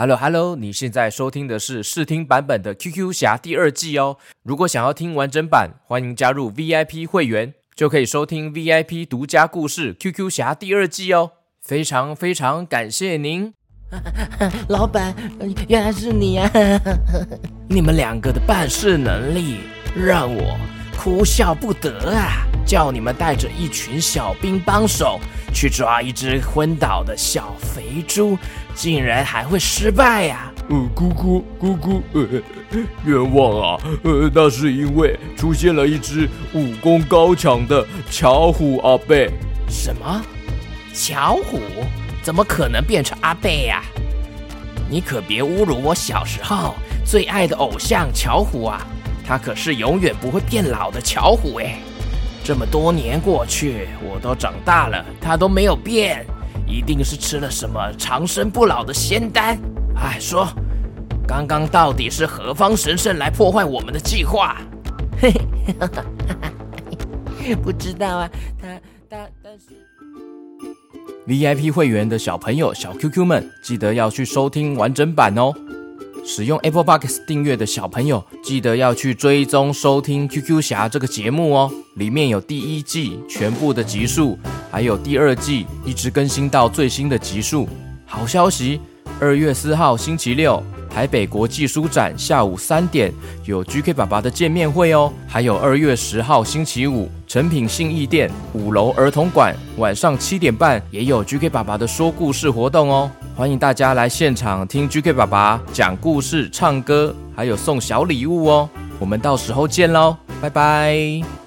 Hello Hello，你现在收听的是试听版本的《QQ 侠》第二季哦。如果想要听完整版，欢迎加入 VIP 会员，就可以收听 VIP 独家故事《QQ 侠》第二季哦。非常非常感谢您，老板，原来是你啊！你们两个的办事能力让我哭笑不得啊！叫你们带着一群小兵帮手去抓一只昏倒的小肥猪。竟然还会失败呀、啊！呃，姑姑，姑姑，呃，冤枉啊！呃，那是因为出现了一只武功高强的巧虎阿贝。什么？巧虎？怎么可能变成阿贝呀、啊？你可别侮辱我小时候最爱的偶像巧虎啊！他可是永远不会变老的巧虎哎！这么多年过去，我都长大了，他都没有变。一定是吃了什么长生不老的仙丹。哎，说，刚刚到底是何方神圣来破坏我们的计划？嘿嘿，不知道啊。他他但是，VIP 会员的小朋友小 QQ 们，记得要去收听完整版哦。使用 Apple Podcast 订阅的小朋友，记得要去追踪收听 QQ 侠这个节目哦。里面有第一季全部的集数，还有第二季一直更新到最新的集数。好消息，二月四号星期六，台北国际书展下午三点有 GK 爸爸的见面会哦。还有二月十号星期五，诚品信义店五楼儿童馆晚上七点半也有 GK 爸爸的说故事活动哦。欢迎大家来现场听 GK 爸爸讲故事、唱歌，还有送小礼物哦。我们到时候见喽，拜拜。